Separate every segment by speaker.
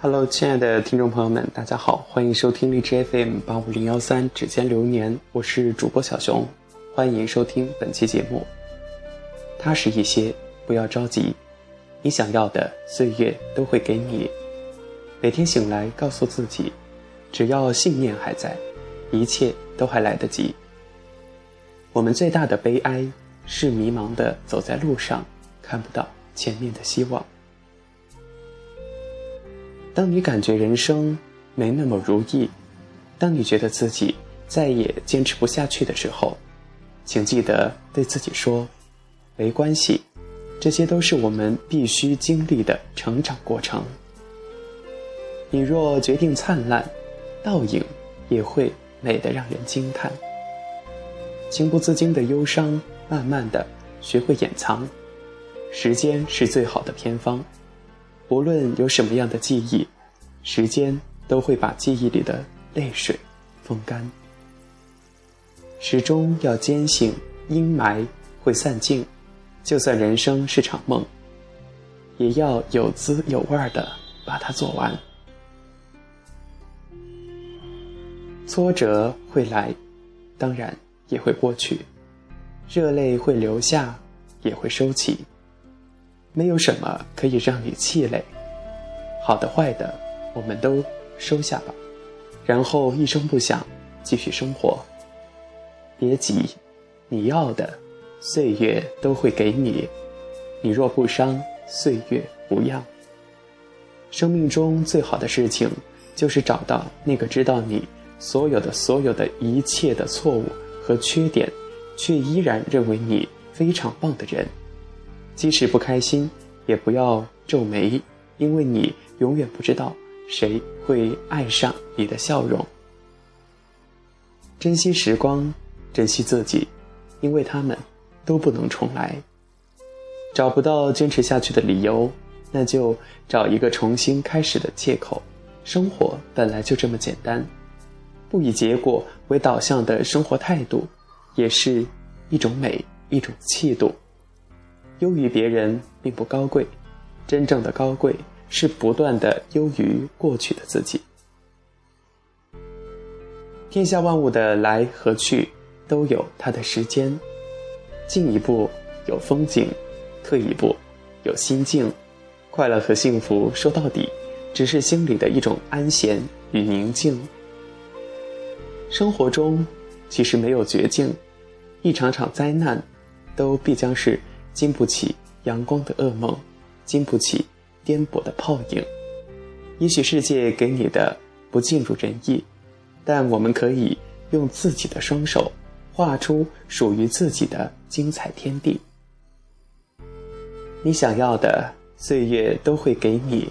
Speaker 1: Hello，亲爱的听众朋友们，大家好，欢迎收听荔枝 FM 八五零幺三指尖流年，我是主播小熊，欢迎收听本期节目。踏实一些，不要着急，你想要的岁月都会给你。每天醒来，告诉自己，只要信念还在，一切都还来得及。我们最大的悲哀是迷茫的走在路上，看不到前面的希望。当你感觉人生没那么如意，当你觉得自己再也坚持不下去的时候，请记得对自己说：“没关系，这些都是我们必须经历的成长过程。”你若决定灿烂，倒影也会美得让人惊叹。情不自禁的忧伤，慢慢的学会掩藏。时间是最好的偏方。无论有什么样的记忆，时间都会把记忆里的泪水风干。始终要坚信阴霾会散尽，就算人生是场梦，也要有滋有味的把它做完。挫折会来，当然也会过去；热泪会流下，也会收起。没有什么可以让你气馁，好的坏的，我们都收下吧，然后一声不响继续生活。别急，你要的岁月都会给你。你若不伤，岁月不要。生命中最好的事情，就是找到那个知道你所有的所有的一切的错误和缺点，却依然认为你非常棒的人。即使不开心，也不要皱眉，因为你永远不知道谁会爱上你的笑容。珍惜时光，珍惜自己，因为他们都不能重来。找不到坚持下去的理由，那就找一个重新开始的借口。生活本来就这么简单，不以结果为导向的生活态度，也是一种美，一种气度。优于别人并不高贵，真正的高贵是不断的优于过去的自己。天下万物的来和去都有它的时间，进一步有风景，退一步有心境。快乐和幸福说到底，只是心里的一种安闲与宁静。生活中其实没有绝境，一场场灾难都必将是。经不起阳光的噩梦，经不起颠簸的泡影。也许世界给你的不尽如人意，但我们可以用自己的双手画出属于自己的精彩天地。你想要的岁月都会给你，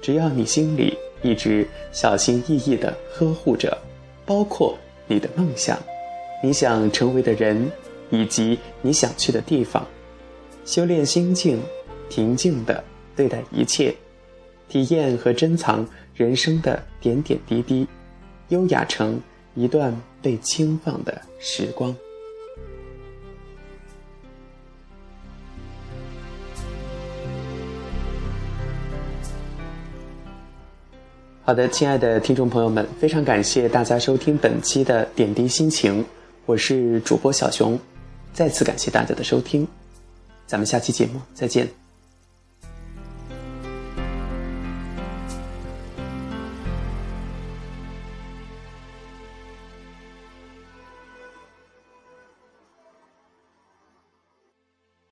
Speaker 1: 只要你心里一直小心翼翼地呵护着，包括你的梦想、你想成为的人，以及你想去的地方。修炼心境，平静的对待一切，体验和珍藏人生的点点滴滴，优雅成一段被轻放的时光。好的，亲爱的听众朋友们，非常感谢大家收听本期的点滴心情，我是主播小熊，再次感谢大家的收听。咱们下期节目再见。